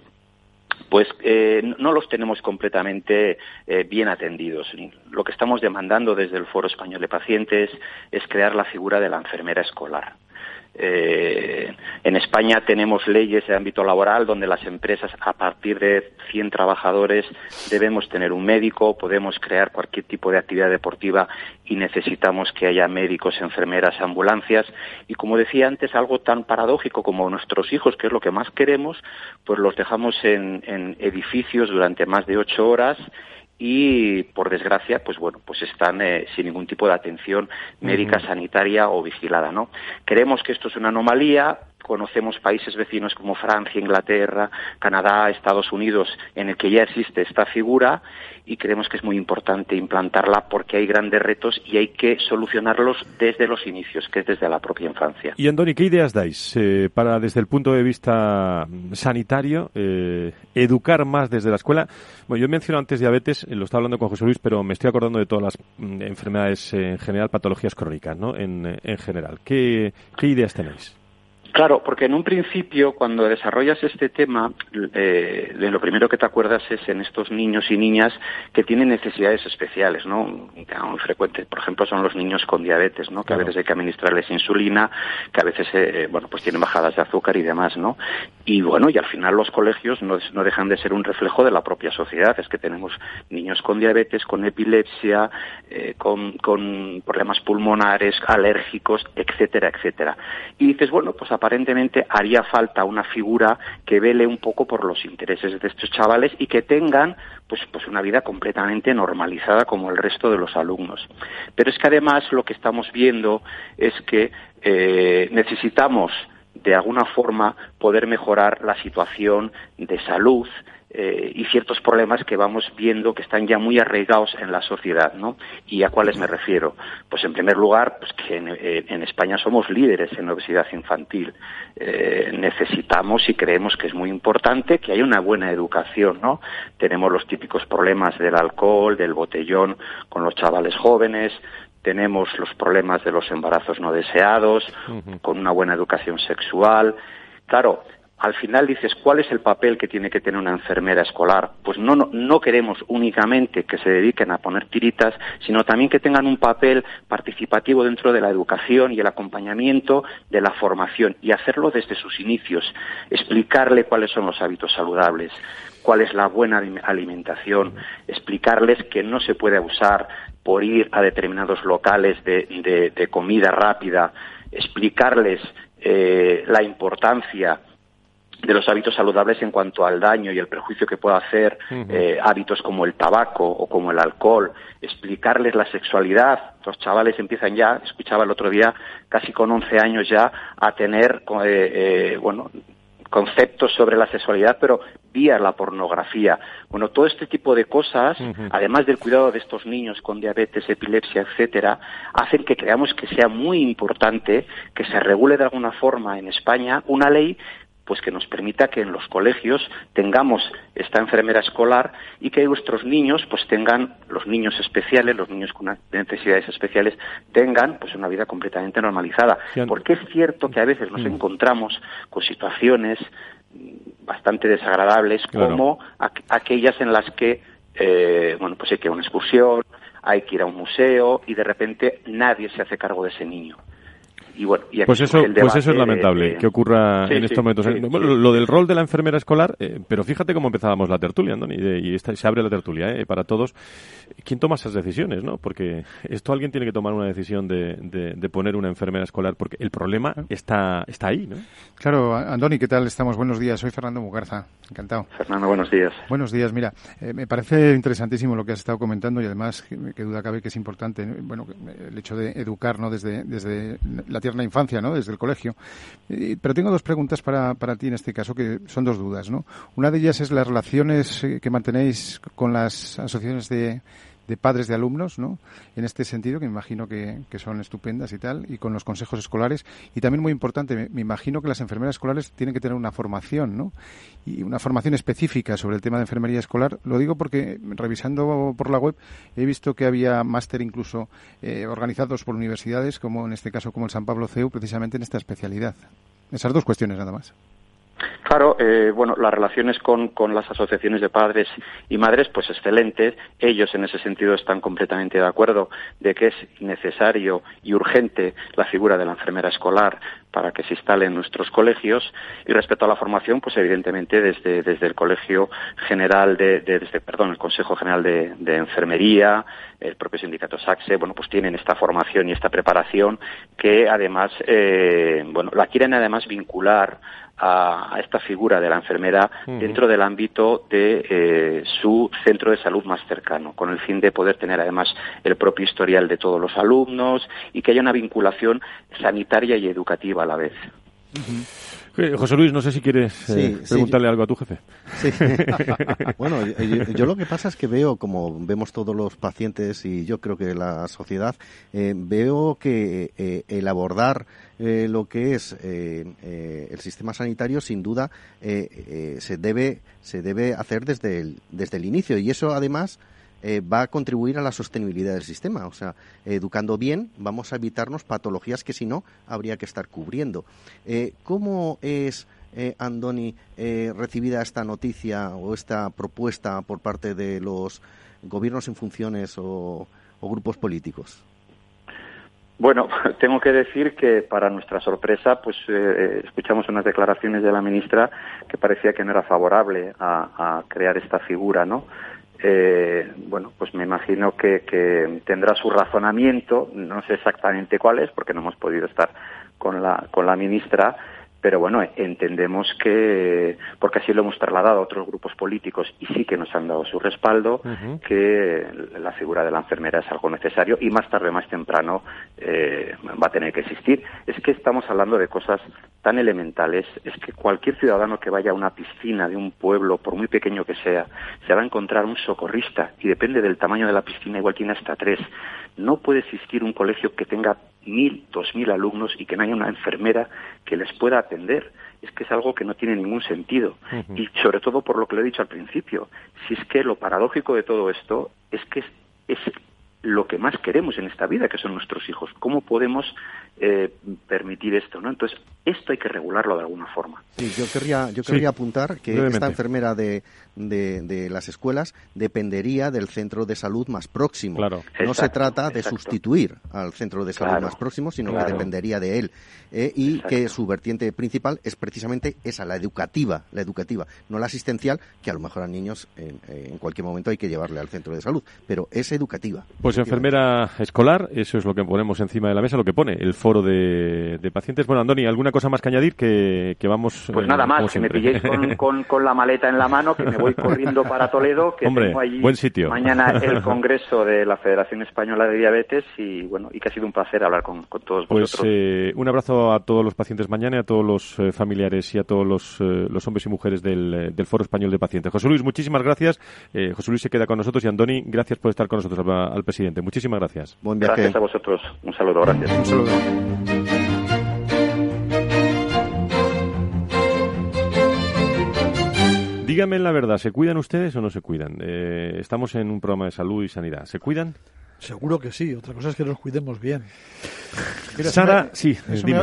pues eh, no los tenemos completamente eh, bien atendidos. Lo que estamos demandando desde el Foro Español de Pacientes es crear la figura de la enfermera escolar. Eh, en España tenemos leyes de ámbito laboral donde las empresas a partir de 100 trabajadores debemos tener un médico, podemos crear cualquier tipo de actividad deportiva y necesitamos que haya médicos, enfermeras, ambulancias. Y como decía antes algo tan paradójico como nuestros hijos, que es lo que más queremos, pues los dejamos en, en edificios durante más de ocho horas y por desgracia pues bueno pues están eh, sin ningún tipo de atención médica sanitaria o vigilada no creemos que esto es una anomalía conocemos países vecinos como Francia, Inglaterra, Canadá, Estados Unidos, en el que ya existe esta figura y creemos que es muy importante implantarla porque hay grandes retos y hay que solucionarlos desde los inicios, que es desde la propia infancia. Y Andoni, ¿qué ideas dais eh, para, desde el punto de vista sanitario, eh, educar más desde la escuela? Bueno, yo menciono antes diabetes, eh, lo estaba hablando con José Luis, pero me estoy acordando de todas las mm, enfermedades en general, patologías crónicas, ¿no? En, en general. ¿Qué, ¿Qué ideas tenéis? Claro, porque en un principio, cuando desarrollas este tema, eh, de lo primero que te acuerdas es en estos niños y niñas que tienen necesidades especiales, ¿no? Muy frecuentes, por ejemplo, son los niños con diabetes, ¿no? Que a veces hay que administrarles insulina, que a veces, eh, bueno, pues tienen bajadas de azúcar y demás, ¿no? Y bueno, y al final los colegios no, no dejan de ser un reflejo de la propia sociedad. Es que tenemos niños con diabetes, con epilepsia, eh, con, con problemas pulmonares, alérgicos, etcétera, etcétera. Y dices, bueno, pues a aparentemente haría falta una figura que vele un poco por los intereses de estos chavales y que tengan pues, pues una vida completamente normalizada como el resto de los alumnos. Pero es que además lo que estamos viendo es que eh, necesitamos de alguna forma poder mejorar la situación de salud eh, y ciertos problemas que vamos viendo que están ya muy arraigados en la sociedad, ¿no? ¿Y a cuáles me refiero? Pues en primer lugar, pues que en, eh, España somos líderes en obesidad infantil. Eh, necesitamos y creemos que es muy importante que haya una buena educación, ¿no? Tenemos los típicos problemas del alcohol, del botellón con los chavales jóvenes, tenemos los problemas de los embarazos no deseados, con una buena educación sexual. Claro, al final dices, ¿cuál es el papel que tiene que tener una enfermera escolar? Pues no, no, queremos únicamente que se dediquen a poner tiritas, sino también que tengan un papel participativo dentro de la educación y el acompañamiento de la formación y hacerlo desde sus inicios, explicarle cuáles son los hábitos saludables, cuál es la buena alimentación, explicarles que no se puede abusar por ir a determinados locales de, comida rápida, explicarles eh, la importancia de los hábitos saludables en cuanto al daño y el perjuicio que puede hacer eh, hábitos como el tabaco o como el alcohol, explicarles la sexualidad. Los chavales empiezan ya, escuchaba el otro día, casi con 11 años ya, a tener, eh, eh, bueno, conceptos sobre la sexualidad, pero vía la pornografía. Bueno, todo este tipo de cosas, además del cuidado de estos niños con diabetes, epilepsia, etcétera, hacen que creamos que sea muy importante que se regule de alguna forma en España una ley pues que nos permita que en los colegios tengamos esta enfermera escolar y que nuestros niños pues tengan los niños especiales los niños con necesidades especiales tengan pues una vida completamente normalizada. Porque es cierto que a veces nos mm. encontramos con situaciones bastante desagradables como aquellas en las que eh, bueno pues hay que ir a una excursión hay que ir a un museo y de repente nadie se hace cargo de ese niño pues eso, pues eso es lamentable que ocurra en estos momentos. lo del rol de la enfermera escolar, eh, pero fíjate cómo empezábamos la tertulia, Andoni, y, se abre la tertulia eh, para todos. ¿Quién toma esas decisiones, no? Porque esto alguien tiene que tomar una decisión de, de, poner una enfermera escolar, porque el problema está, está ahí, ¿no? Claro, Andoni, ¿qué tal estamos? Buenos días, soy Fernando Mugarza, encantado. Fernando, buenos días. Buenos días, mira, eh, me parece interesantísimo lo que has estado comentando y además, que, duda cabe que es importante, bueno, el hecho de educar, ¿no? Desde, desde la tierna infancia, ¿no? Desde el colegio. pero tengo dos preguntas para, para ti en este caso, que son dos dudas, ¿no? Una de ellas es las relaciones eh, que mantenéis con las asociaciones de, de padres de alumnos, ¿no? En este sentido, que me imagino que, son estupendas y tal, y con los consejos escolares. Y también muy importante, me, imagino que las enfermeras escolares tienen que tener una formación, ¿no? Y una formación específica sobre el tema de enfermería escolar. Lo digo porque, revisando por la web, he visto que había máster incluso eh, organizados por universidades, como en este caso como el San Pablo CEU, precisamente en esta especialidad. Esas dos cuestiones nada más. Claro, eh, bueno, las relaciones con, las asociaciones de padres y madres, pues excelentes. Ellos en ese sentido están completamente de acuerdo de que es necesario y urgente la figura de la enfermera escolar para que se instale en nuestros colegios. Y respecto a la formación, pues evidentemente desde, desde el Colegio General de, desde, perdón, el Consejo General de, Enfermería, el propio sindicato SACSE, bueno, pues tienen esta formación y esta preparación que además, eh, bueno, la quieren además vincular a, esta figura de la enfermera dentro del ámbito de eh, su centro de salud más cercano, con el fin de poder tener además el propio historial de todos los alumnos y que haya una vinculación sanitaria y educativa a la vez. José Luis, no sé si quieres eh, preguntarle algo a tu jefe. Sí. bueno, yo, lo que pasa es que veo, como vemos todos los pacientes y yo creo que la sociedad, veo que el abordar eh, lo que es eh, eh, el sistema sanitario, sin duda, se, debe, se debe hacer desde el, desde el inicio. Y eso, además, va a contribuir a la sostenibilidad del sistema. O sea, educando bien, vamos a evitarnos patologías que, si no, habría que estar cubriendo. ¿Cómo es, Andoni, recibida esta noticia o esta propuesta por parte de los gobiernos en funciones o grupos políticos? Bueno, tengo que decir que para nuestra sorpresa, pues eh, escuchamos unas declaraciones de la ministra que parecía que no era favorable a, crear esta figura, ¿no? Eh, bueno, pues me imagino que, tendrá su razonamiento, no sé exactamente cuál es, porque no hemos podido estar con la, con la ministra, pero bueno, entendemos que, porque así lo hemos trasladado a otros grupos políticos y sí que nos han dado su respaldo, que la figura de la enfermera es algo necesario y más tarde, más temprano, eh, va a tener que existir. Es que estamos hablando de cosas tan elementales, es que cualquier ciudadano que vaya a una piscina de un pueblo, por muy pequeño que sea, se va a encontrar un socorrista y depende del tamaño de la piscina, igual tiene hasta tres. No puede existir un colegio que tenga mil, dos mil alumnos y que no haya una enfermera que les pueda atender. Es que es algo que no tiene ningún sentido. Y sobre todo por lo que le he dicho al principio, si es que lo paradójico de todo esto es que es, es lo que más queremos en esta vida, que son nuestros hijos. ¿Cómo podemos eh, permitir esto? ¿no? Entonces, esto hay que regularlo de alguna forma. Sí, yo querría, yo querría apuntar que esta enfermera de, de, las escuelas dependería del centro de salud más próximo. no se trata de sustituir al centro de salud más próximo, sino que dependería de él. Eh, y que su vertiente principal es precisamente esa, la educativa, la educativa, no la asistencial, que a lo mejor a niños en, en cualquier momento hay que llevarle al centro de salud, pero es educativa. Pues enfermera escolar, eso es lo que ponemos encima de la mesa, lo que pone el foro de, pacientes. Bueno, Andoni, ¿alguna cosa más que añadir que, vamos? Pues nada más, que me pilléis con, la maleta en la mano, que me voy corriendo para Toledo, que Hombre, tengo allí buen sitio. mañana el congreso de la Federación Española de Diabetes y bueno, y que ha sido un placer hablar con, todos pues, vosotros. Eh, un abrazo a todos los pacientes mañana y a todos los eh, familiares y a todos los, eh, los hombres y mujeres del, Foro Español de Pacientes. José Luis, muchísimas gracias. José Luis se queda con nosotros y Andoni, gracias por estar con nosotros al, presidente. Muchísimas gracias. Buen viaje. Gracias a vosotros. Un saludo, gracias. Un saludo. Díganme la verdad, ¿se cuidan ustedes o no se cuidan? Eh, estamos en un programa de salud y sanidad. ¿Se cuidan? Seguro que sí. Otra cosa es que nos cuidemos bien. Sara, sí,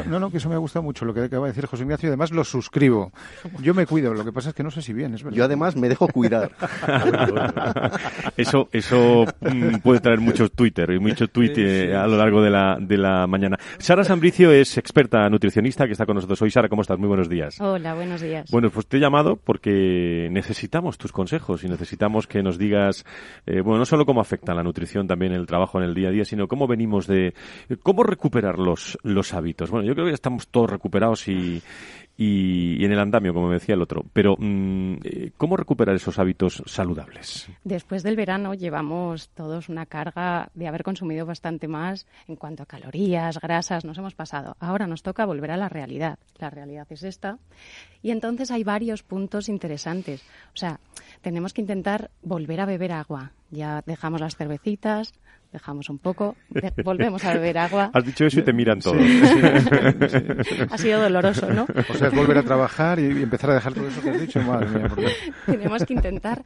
no, no, que eso me ha gustado mucho lo que acaba de decir José Ignacio. Además, lo suscribo. Yo me cuido, lo que pasa es que no sé si bien. Es Yo, además, me dejo cuidar. eso eso mm, puede traer muchos Twitter y mucho tweet eh, a lo largo de la, de la mañana. Sara Sambricio es experta nutricionista que está con nosotros hoy. Sara, ¿cómo estás? Muy buenos días. Hola, buenos días. Bueno, pues te he llamado porque necesitamos tus consejos y necesitamos que nos digas, eh, bueno, no solo cómo afecta la nutrición también el trabajo en el día a día, sino cómo venimos de, cómo recuperar los, los hábitos. Bueno, yo creo que ya estamos todos recuperados y, y, en el andamio, como me decía el otro. Pero, mm, eh, ¿cómo recuperar esos hábitos saludables? Después del verano llevamos todos una carga de haber consumido bastante más en cuanto a calorías, grasas, nos hemos pasado. Ahora nos toca volver a la realidad. La realidad es esta. Y entonces hay varios puntos interesantes. O sea, tenemos que intentar volver a beber agua. Ya dejamos las cervecitas, dejamos un poco, volvemos a beber agua. Has dicho eso y te miran todos. ha sido doloroso, ¿no? O sea, es volver a trabajar y empezar a dejar todo eso que has dicho. Madre mía, Tenemos que intentar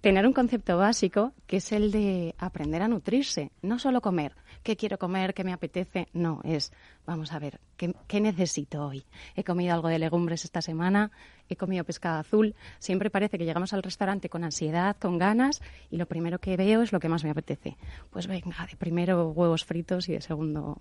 tener un concepto básico que es el de aprender a nutrirse, no solo comer. ¿Qué quiero comer? ¿Qué me apetece? No, es, vamos a ver, ¿qué, ¿qué, necesito hoy? He comido algo de legumbres esta semana, he comido pescado azul. Siempre parece que llegamos al restaurante con ansiedad, con ganas, y lo primero que veo es lo que más me apetece. Pues venga, de primero huevos fritos y de segundo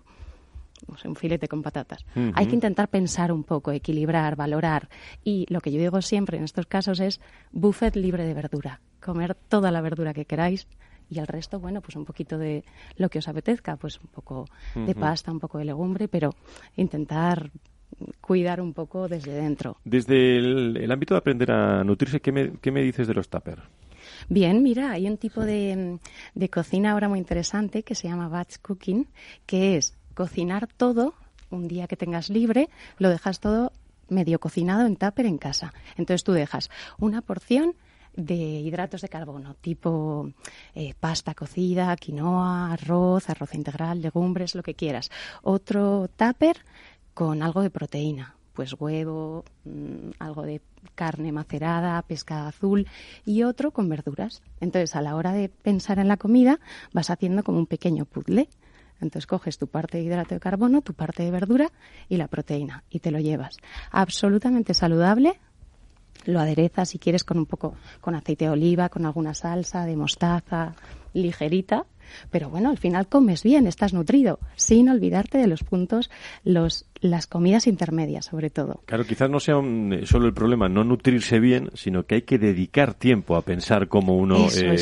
no sé, un filete con patatas. Hay que intentar pensar un poco, equilibrar, valorar. Y lo que yo digo siempre en estos casos es buffet libre de verdura. Comer toda la verdura que queráis y el resto, bueno, pues un poquito de lo que os apetezca, pues un poco de pasta, un poco de legumbre, pero intentar cuidar un poco desde dentro. Desde el, ámbito de aprender a nutrirse, ¿qué me, qué me dices de los tupper? Bien, mira, hay un tipo de, de, cocina ahora muy interesante que se llama batch cooking, que es cocinar todo, un día que tengas libre, lo dejas todo medio cocinado en tupper en casa. Entonces tú dejas una porción de hidratos de carbono, tipo eh, pasta cocida, quinoa, arroz, arroz integral, legumbres, lo que quieras. Otro tupper con algo de proteína, pues huevo, mm, algo de carne macerada, pescado azul y otro con verduras. Entonces, a la hora de pensar en la comida, vas haciendo como un pequeño puzzle. Entonces coges tu parte de hidrato de carbono, tu parte de verdura y la proteína y te lo llevas. Absolutamente saludable. Lo aderezas si quieres con un poco con aceite de oliva, con alguna salsa de mostaza ligerita Pero bueno, al final comes bien, estás nutrido, sin olvidarte de los puntos, los, las comidas intermedias, sobre todo. Claro, quizás no sea solo el problema no nutrirse bien, sino que hay que dedicar tiempo a pensar cómo uno eh,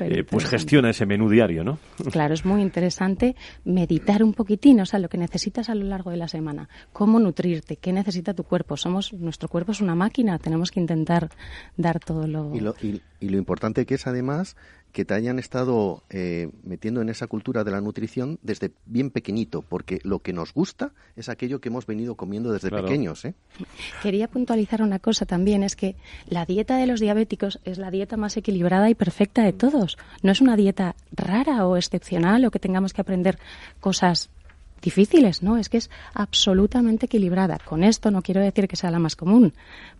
eh, pues gestiona ese menú diario, ¿no? Claro, es muy interesante meditar un poquitín, o sea, lo que necesitas a lo largo de la semana, cómo nutrirte, qué necesita tu cuerpo. Somos, nuestro cuerpo es una máquina, tenemos que intentar dar todo lo... Y lo, y, y lo importante que es además que te hayan estado eh, metiendo en esa cultura de la nutrición desde bien pequeñito, porque lo que nos gusta es aquello que hemos venido comiendo desde pequeños. ¿eh? Quería puntualizar una cosa también, es que la dieta de los diabéticos es la dieta más equilibrada y perfecta de todos. No es una dieta rara o excepcional o que tengamos que aprender cosas difíciles, ¿no? Es que es absolutamente equilibrada. Con esto no quiero decir que sea la más común,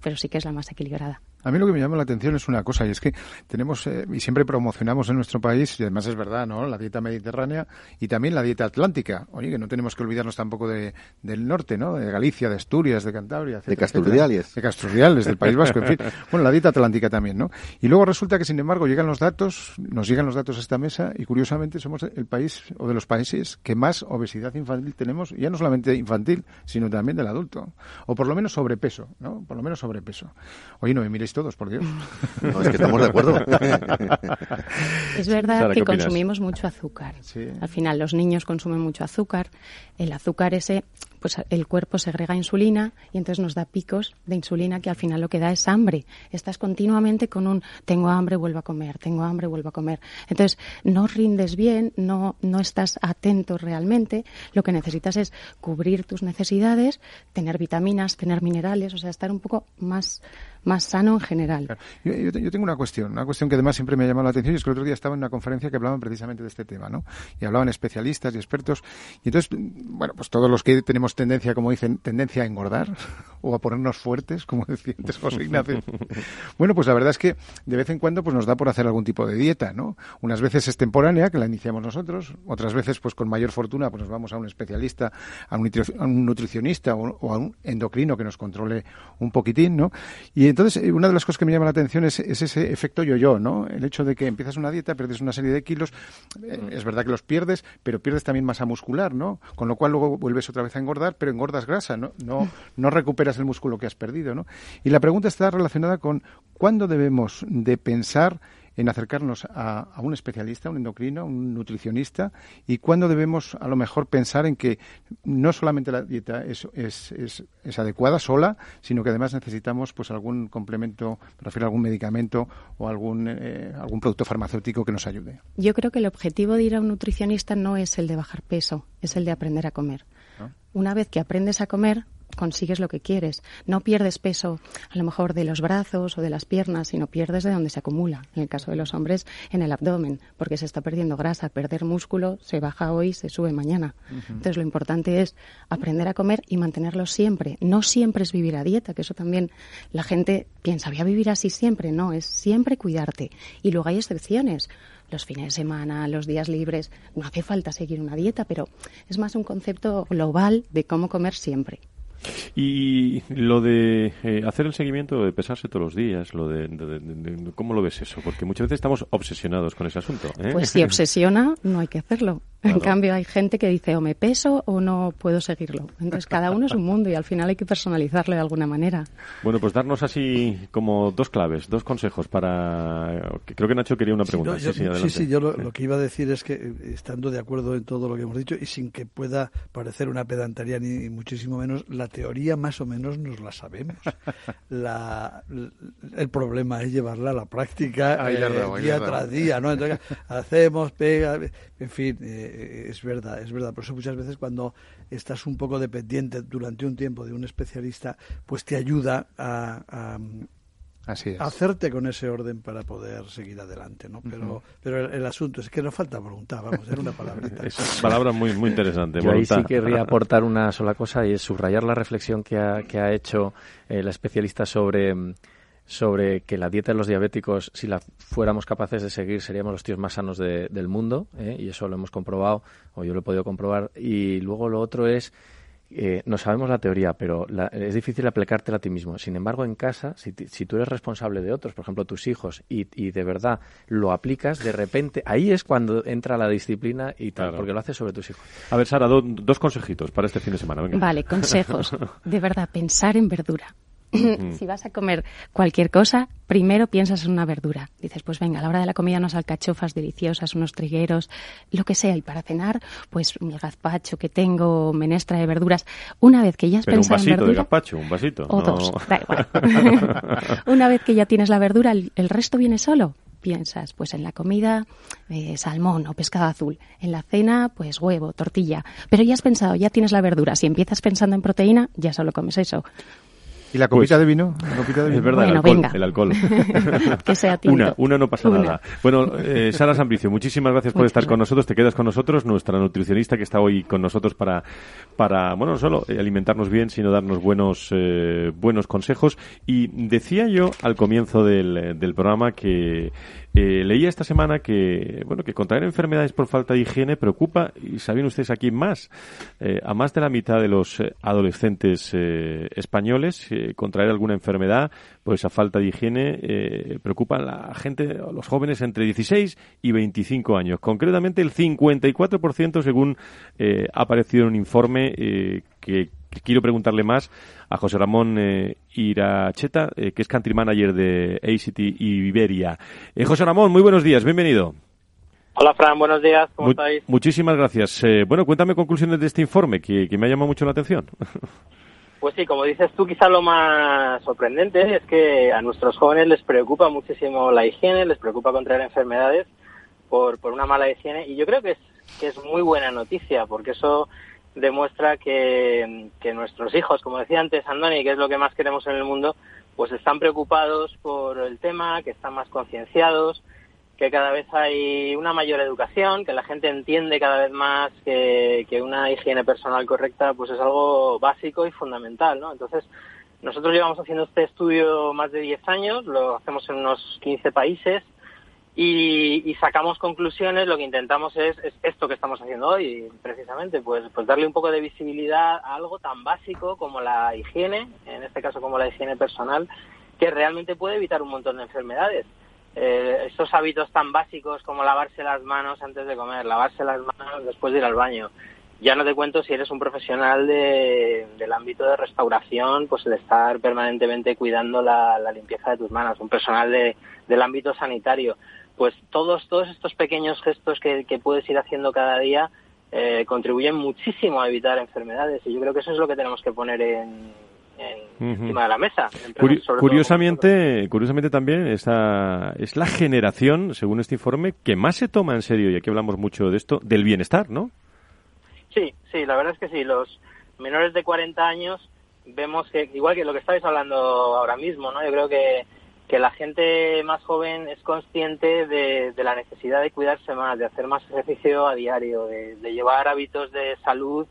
pero sí que es la más equilibrada. A mí lo que me llama la atención es una cosa, y es que tenemos, eh, y siempre promocionamos en nuestro país, y además es verdad, ¿no? La dieta mediterránea y también la dieta atlántica. Oye, que no tenemos que olvidarnos tampoco de, del norte, ¿no? De Galicia, de Asturias, de Cantabria, De Casturdiales. De Casturdiales, del País Vasco, en fin. Bueno, la dieta atlántica también, ¿no? Y luego resulta que, sin embargo, llegan los datos, nos llegan los datos a esta mesa, y curiosamente somos el país, o de los países, que más obesidad infantil tenemos, ya no solamente infantil, sino también del adulto. O por lo menos sobrepeso, ¿no? Por lo menos sobrepeso. Oye, no me miréis todos, por Dios. No, es que estamos de acuerdo. es verdad que consumimos mucho azúcar. Al final, los niños consumen mucho azúcar. El azúcar ese pues el cuerpo segrega insulina y entonces nos da picos de insulina que al final lo que da es hambre. Estás continuamente con un tengo hambre, vuelvo a comer, tengo hambre, vuelvo a comer. Entonces no rindes bien, no, no estás atento realmente. Lo que necesitas es cubrir tus necesidades, tener vitaminas, tener minerales, o sea, estar un poco más más sano en general. Yo, yo, tengo una cuestión, una cuestión que además siempre me ha llamado la atención y es que el otro día estaba en una conferencia que hablaban precisamente de este tema, ¿no? Y hablaban especialistas y expertos y entonces, bueno, pues todos los que tenemos tendencia, como dicen, tendencia a engordar o a ponernos fuertes, como decía antes José Ignacio. bueno, pues la verdad es que de vez en cuando pues nos da por hacer algún tipo de dieta, ¿no? Unas veces es temporánea, que la iniciamos nosotros, otras veces pues con mayor fortuna pues nos vamos a un especialista, a un, nutricionista o, a un endocrino que nos controle un poquitín, ¿no? Y entonces, eh, una de las cosas que me llama la atención es, ese efecto yo-yo, ¿no? El hecho de que empiezas una dieta, pierdes una serie de kilos, eh, es verdad que los pierdes, pero pierdes también masa muscular, ¿no? Con lo cual luego vuelves otra vez a engordar, pero engordas grasa, ¿no? No, no recuperas el músculo que has perdido, ¿no? Y la pregunta está relacionada con cuándo debemos de pensar en acercarnos a, un especialista, un endocrino, un nutricionista, y cuándo debemos a lo mejor pensar en que no solamente la dieta es, es, es, adecuada sola, sino que además necesitamos pues algún complemento, prefiero algún medicamento o algún, eh, algún producto farmacéutico que nos ayude. Yo creo que el objetivo de ir a un nutricionista no es el de bajar peso, es el de aprender a comer. Una vez que aprendes a comer, consigues lo que quieres. No pierdes peso a lo mejor de los brazos o de las piernas, sino pierdes de donde se acumula. En el caso de los hombres, en el abdomen, porque se está perdiendo grasa. Perder músculo se baja hoy, se sube mañana. Entonces lo importante es aprender a comer y mantenerlo siempre. No siempre es vivir a dieta, que eso también la gente piensa, voy a vivir así siempre. No, es siempre cuidarte. Y luego hay excepciones los fines de semana, los días libres. No hace falta seguir una dieta, pero es más un concepto global de cómo comer siempre. Y lo de eh, hacer el seguimiento, de pesarse todos los días, lo de, ¿cómo lo ves eso? Porque muchas veces estamos obsesionados con ese asunto. ¿eh? Pues si obsesiona, no hay que hacerlo. En cambio, hay gente que dice o me peso o no puedo seguirlo. Entonces, cada uno es un mundo y al final hay que personalizarlo de alguna manera. Bueno, pues darnos así como dos claves, dos consejos para... Creo que Nacho quería una pregunta. Sí, sí, sí, yo lo, que iba a decir es que, eh, estando de acuerdo en todo lo que hemos dicho y sin que pueda parecer una pedantería ni muchísimo menos, la teoría más o menos nos la sabemos. La, el problema es llevarla a la práctica eh, día tras día, ¿no? Entonces, hacemos, pega, en fin, eh, es verdad, es verdad. Por eso muchas veces cuando estás un poco dependiente durante un tiempo de un especialista, pues te ayuda a, hacerte con ese orden para poder seguir adelante, ¿no? Pero, pero el, asunto es que nos falta voluntad, vamos, era una palabrita. es palabra muy, muy interesante. Yo ahí sí querría aportar una sola cosa y es subrayar la reflexión que ha, que ha hecho eh, la especialista sobre sobre que la dieta de los diabéticos, si la fuéramos capaces de seguir, seríamos los tíos más sanos del mundo, ¿eh? y eso lo hemos comprobado, o yo lo he podido comprobar. Y luego lo otro es eh, no sabemos la teoría, pero es difícil aplicártela a ti mismo. Sin embargo, en casa, si, si, tú eres responsable de otros, por ejemplo, tus hijos, y, y, de verdad lo aplicas, de repente, ahí es cuando entra la disciplina y tal, porque lo haces sobre tus hijos. A ver, Sara, dos consejitos para este fin de semana. Vale, consejos. De verdad, pensar en verdura. Si vas a comer cualquier cosa, primero piensas en una verdura. Dices, pues venga, a la hora de la comida unas alcachofas deliciosas, unos trigueros, lo que sea. Y para cenar, pues mi gazpacho que tengo, menestra de verduras. Una vez que ya has pensado un vasito de gazpacho, un vasito. O dos, da igual. Una vez que ya tienes la verdura, el, resto viene solo piensas? Pues en la comida, eh, salmón o pescado azul. En la cena, pues huevo, tortilla. Pero ya has pensado, ya tienes la verdura. Si empiezas pensando en proteína, ya solo comes eso. ¿Y la copita pues, de vino? Es verdad, el alcohol. que sea Una, una no pasa nada. Bueno, eh, Sara Sambricio, muchísimas gracias por estar con nosotros. Te quedas con nosotros, nuestra nutricionista que está hoy con nosotros para, para bueno, no solo alimentarnos bien, sino darnos buenos, eh, buenos consejos. Y decía yo al comienzo del, del programa que eh, leía esta semana que, bueno, que contraer enfermedades por falta de higiene preocupa, y saben ustedes aquí más, eh, a más de la mitad de los eh, adolescentes españoles, contraer alguna enfermedad, pues a falta de higiene preocupa a la gente, a los jóvenes entre 16 y 25 años. Concretamente el 54% según ha aparecido en un informe que quiero preguntarle más a José Ramón eh, Iracheta, eh, que es country manager de ACT y Iberia. Eh, José Ramón, muy buenos días, bienvenido. Hola Fran, buenos días, ¿cómo estáis? Muchísimas gracias. Eh, bueno, cuéntame conclusiones de este informe, que, me ha llamado mucho la atención. Pues sí, como dices tú, quizá lo más sorprendente es que a nuestros jóvenes les preocupa muchísimo la higiene, les preocupa contraer enfermedades por, por una mala higiene y yo creo que es, que es muy buena noticia porque eso demuestra que, nuestros hijos, como decía antes Andoni, que es lo que más queremos en el mundo, pues están preocupados por el tema, que están más concienciados, que cada vez hay una mayor educación, que la gente entiende cada vez más que, que, una higiene personal correcta pues es algo básico y fundamental, ¿no? Entonces, nosotros llevamos haciendo este estudio más de 10 años, lo hacemos en unos 15 países y, sacamos conclusiones, lo que intentamos es, esto que estamos haciendo hoy, precisamente, pues, pues darle un poco de visibilidad a algo tan básico como la higiene, en este caso como la higiene personal, que realmente puede evitar un montón de enfermedades. Eh, estos hábitos tan básicos como lavarse las manos antes de comer, lavarse las manos después de ir al baño. Ya no te cuento si eres un profesional del ámbito de restauración, pues el estar permanentemente cuidando la, limpieza de tus manos, un personal del ámbito sanitario pues todos, todos estos pequeños gestos que, puedes ir haciendo cada día eh, contribuyen muchísimo a evitar enfermedades y yo creo que eso es lo que tenemos que poner en, encima de la mesa. curiosamente, curiosamente también esta es la generación, según este informe, que más se toma en serio, y aquí hablamos mucho de esto, del bienestar, ¿no? Sí, sí, la verdad es que sí. Los menores de 40 años vemos que, igual que lo que estáis hablando ahora mismo, ¿no? Yo creo que que la gente más joven es consciente de, la necesidad de cuidarse más, de hacer más ejercicio a diario, de, llevar hábitos de salud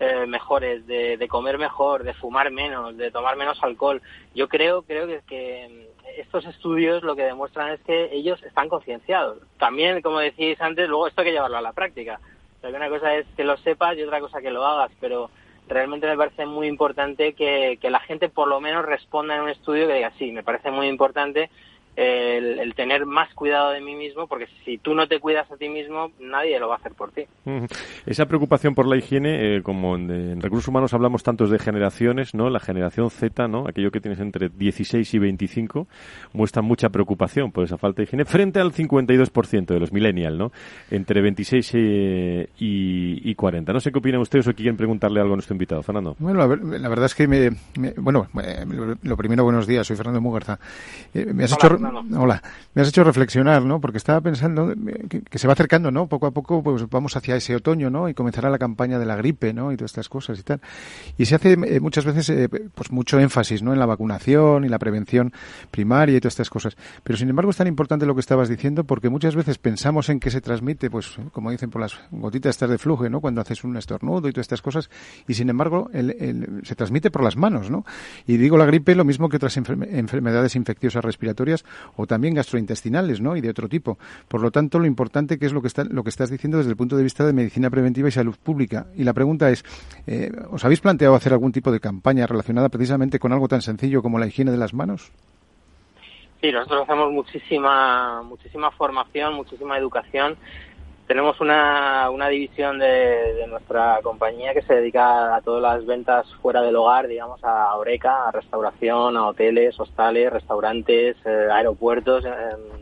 eh, mejores, de, comer mejor, de fumar menos, de tomar menos alcohol. Yo creo, creo que, estos estudios lo que demuestran es que ellos están concienciados. También, como decís antes, luego esto hay que llevarlo a la práctica. una cosa es que lo sepas y otra cosa que lo hagas, pero realmente me parece muy importante que, que, la gente por lo menos responda en un estudio que diga, sí, me parece muy importante el, tener más cuidado de mí mismo, porque si tú no te cuidas a ti mismo, nadie lo va a hacer por ti. Esa preocupación por la higiene, eh, como en, recursos humanos hablamos tantos de generaciones, ¿no? La generación Z, ¿no? Aquello que tienes entre 16 y 25, muestra mucha preocupación por esa falta de higiene frente al 52% de los millennials, ¿no? Entre 26 y, 40. No sé qué opinan ustedes o quieren preguntarle algo a nuestro invitado. Fernando. Bueno, la, verdad es que me, bueno, eh, lo primero, buenos días, soy Fernando Mugarza. Eh, me has hecho Hola, me has hecho reflexionar, ¿no? Porque estaba pensando que, se va acercando, ¿no? Poco a poco, pues vamos hacia ese otoño, ¿no? Y comenzará la campaña de la gripe, ¿no? Y todas estas cosas y tal. Y se hace eh, muchas veces, eh, pues mucho énfasis, ¿no? En la vacunación y la prevención primaria y todas estas cosas. Pero sin embargo es tan importante lo que estabas diciendo porque muchas veces pensamos en que se transmite, pues, como dicen por las gotitas de flujo, ¿no? Cuando haces un estornudo y todas estas cosas. Y sin embargo, se transmite por las manos, ¿no? Y digo la gripe lo mismo que otras enfermedades infecciosas respiratorias o también gastrointestinales, ¿no? Y de otro tipo. Por lo tanto, lo importante que es lo que, está, lo que estás diciendo desde el punto de vista de medicina preventiva y salud pública. Y la pregunta es, eh, ¿os habéis planteado hacer algún tipo de campaña relacionada precisamente con algo tan sencillo como la higiene de las manos? Sí, nosotros hacemos muchísima, muchísima formación, muchísima educación. Tenemos una, una división de, nuestra compañía que se dedica a todas las ventas fuera del hogar, digamos, a Oreca, a restauración, a hoteles, hostales, restaurantes, eh, aeropuertos,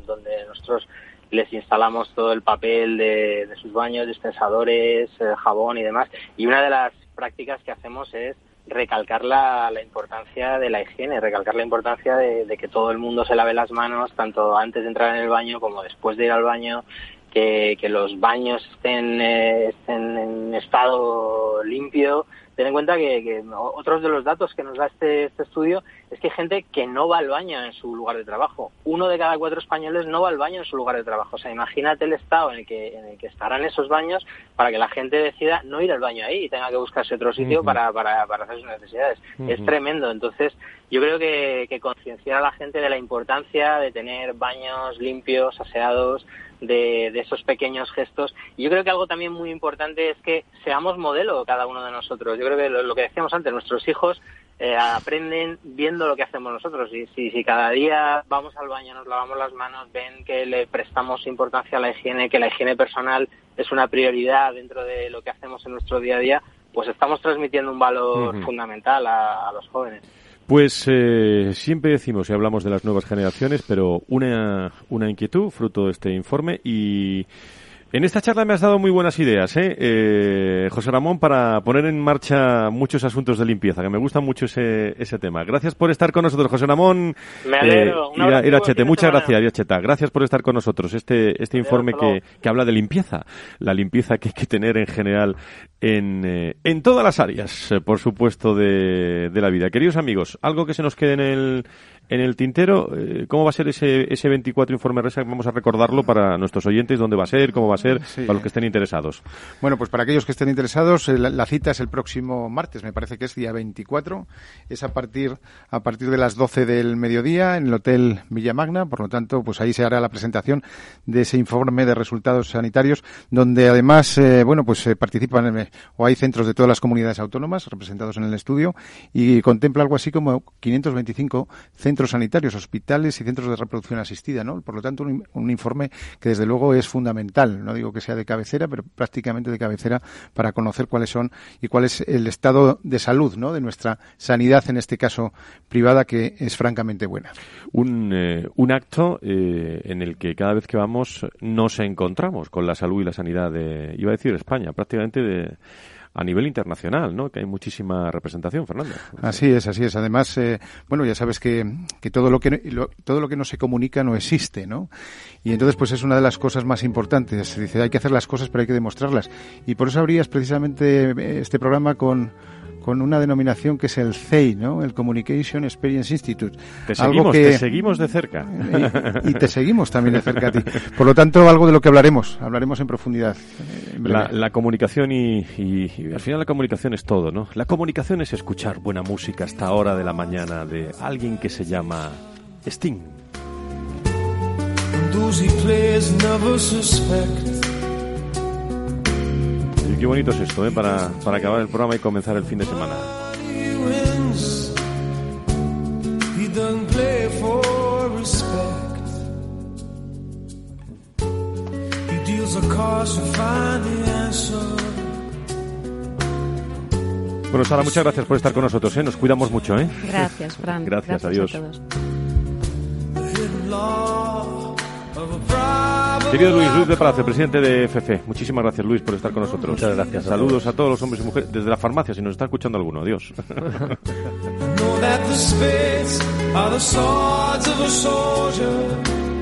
donde nosotros les instalamos todo el papel de, sus baños, dispensadores, eh, jabón y demás. Y una de las prácticas que hacemos es recalcar la, la, importancia de la higiene, recalcar la importancia de, que todo el mundo se lave las manos, tanto antes de entrar en el baño como después de ir al baño, que, que los baños estén, eh, estén en estado limpio, ten en cuenta que, otros de los datos que nos da este, este estudio es que hay gente que no va al baño en su lugar de trabajo. Uno de cada cuatro españoles no va al baño en su lugar de trabajo. O sea, imagínate el estado en el que, en el que estarán esos baños para que la gente decida no ir al baño ahí y tenga que buscarse otro sitio para, para, para, hacer sus necesidades. Es tremendo. Entonces, yo creo que, que concienciar a la gente de la importancia de tener baños limpios, aseados, de, esos pequeños gestos. Y yo creo que algo también muy importante es que seamos modelo cada uno de nosotros. Yo creo que lo, que decíamos antes, nuestros hijos eh, aprenden viendo lo que hacemos nosotros. Y si, si cada día vamos al baño, nos lavamos las manos, ven que le prestamos importancia a la higiene, que la higiene personal es una prioridad dentro de lo que hacemos en nuestro día a día, pues estamos transmitiendo un valor fundamental a los jóvenes. Pues eh, siempre decimos y hablamos de las nuevas generaciones, pero una, una inquietud fruto de este informe y en esta charla me has dado muy buenas ideas, ¿eh? ¿eh? José Ramón, para poner en marcha muchos asuntos de limpieza, que me gusta mucho ese, ese tema. Gracias por estar con nosotros, José Ramón. Me alegro. Eh, Irachete, muchas gracias, Iracheta. Gracias por estar con nosotros. Este, este informe que, que habla de limpieza, la limpieza que hay que tener en general en, eh, en todas las áreas, eh, por supuesto, de, de la vida. Queridos amigos, algo que se nos quede en el, en el tintero, eh, ¿cómo va a ser ese, ese 24 informe RESA? Vamos a recordarlo para nuestros oyentes, dónde va a ser, cómo va a ser, para los que estén interesados. Bueno, pues para aquellos que estén interesados, eh, la, cita es el próximo martes, me parece que es día 24, es a partir, a partir de las 12 del mediodía en el Hotel Villa Magna, por lo tanto, pues ahí se hará la presentación de ese informe de resultados sanitarios, donde además, eh, bueno, pues participan o hay centros de todas las comunidades autónomas representados en el estudio y contempla algo así como 525 centros centros sanitarios, hospitales y centros de reproducción asistida, ¿no? Por lo tanto, un, informe que desde luego es fundamental. No digo que sea de cabecera, pero prácticamente de cabecera para conocer cuáles son y cuál es el estado de salud, ¿no? De nuestra sanidad, en este caso privada, que es francamente buena. Un, eh, un acto eh, en el que cada vez que vamos nos encontramos con la salud y la sanidad de, iba a decir España, prácticamente de a nivel internacional, ¿no? Que hay muchísima representación, Fernando. Así es, así es. Además, eh, bueno, ya sabes que, que todo lo que todo lo que no se comunica no existe, ¿no? Y entonces, pues es una de las cosas más importantes. Se dice, hay que hacer las cosas, pero hay que demostrarlas. Y por eso abrías precisamente este programa con con una denominación que es el CEI, ¿no? El Communication Experience Institute. Te seguimos, te seguimos de cerca. Y, te seguimos también de cerca a ti. Por lo tanto, algo de lo que hablaremos, hablaremos en profundidad. la, comunicación y, al final la comunicación es todo, ¿no? La comunicación es escuchar buena música hasta hora de la mañana de alguien que se llama Sting. Qué bonito es esto, ¿eh? Para, para acabar el programa y comenzar el fin de semana. Bueno, Sara, muchas gracias por estar con nosotros, ¿eh? Nos cuidamos mucho, ¿eh? Gracias, Fran. gracias, adiós. A Querido Luis Luis de Palacio, presidente de FF, muchísimas gracias Luis por estar con nosotros. Muchas gracias. Saludos a todos los hombres y mujeres desde la farmacia, si nos está escuchando alguno. Adiós.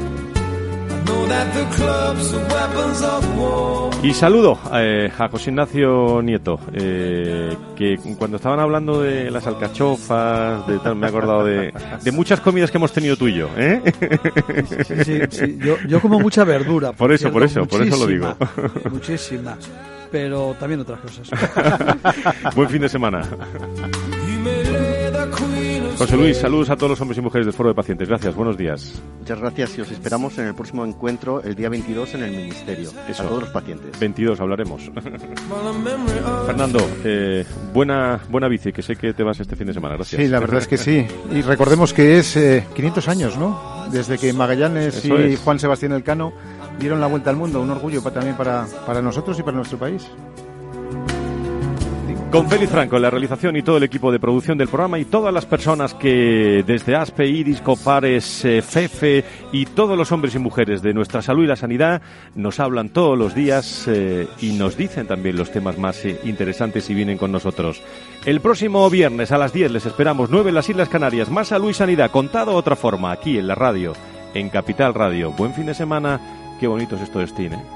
Y saludo eh, a José Ignacio Nieto, eh, que cuando estaban hablando de las alcachofas, de tal, me he acordado de, muchas comidas que hemos tenido tú y yo. ¿eh? Sí, sí, Yo, yo, como mucha verdura. Por, eso, por eso, por eso lo digo. Muchísima, pero también otras cosas. Buen fin de semana. José Luis, saludos a todos los hombres y mujeres del Foro de Pacientes. Gracias, buenos días. Muchas gracias y os esperamos en el próximo encuentro el día 22 en el Ministerio. Eso. A todos los pacientes. 22 hablaremos. Fernando, eh, buena, buena bici, que sé que te vas este fin de semana. Gracias. Sí, la verdad es que sí. Y recordemos que es eh, 500 años, ¿no? Desde que Magallanes Eso y es. Juan Sebastián Elcano dieron la vuelta al mundo. Un orgullo pa- también para, para nosotros y para nuestro país. Con Félix Franco la realización y todo el equipo de producción del programa y todas las personas que desde ASPE, IRIS, Copares, eh, FEFE y todos los hombres y mujeres de nuestra salud y la sanidad nos hablan todos los días eh, y nos dicen también los temas más eh, interesantes y vienen con nosotros. El próximo viernes a las 10 les esperamos 9 en las Islas Canarias, más salud y sanidad contado otra forma aquí en la radio, en Capital Radio. Buen fin de semana, qué bonito es esto de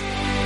Sports.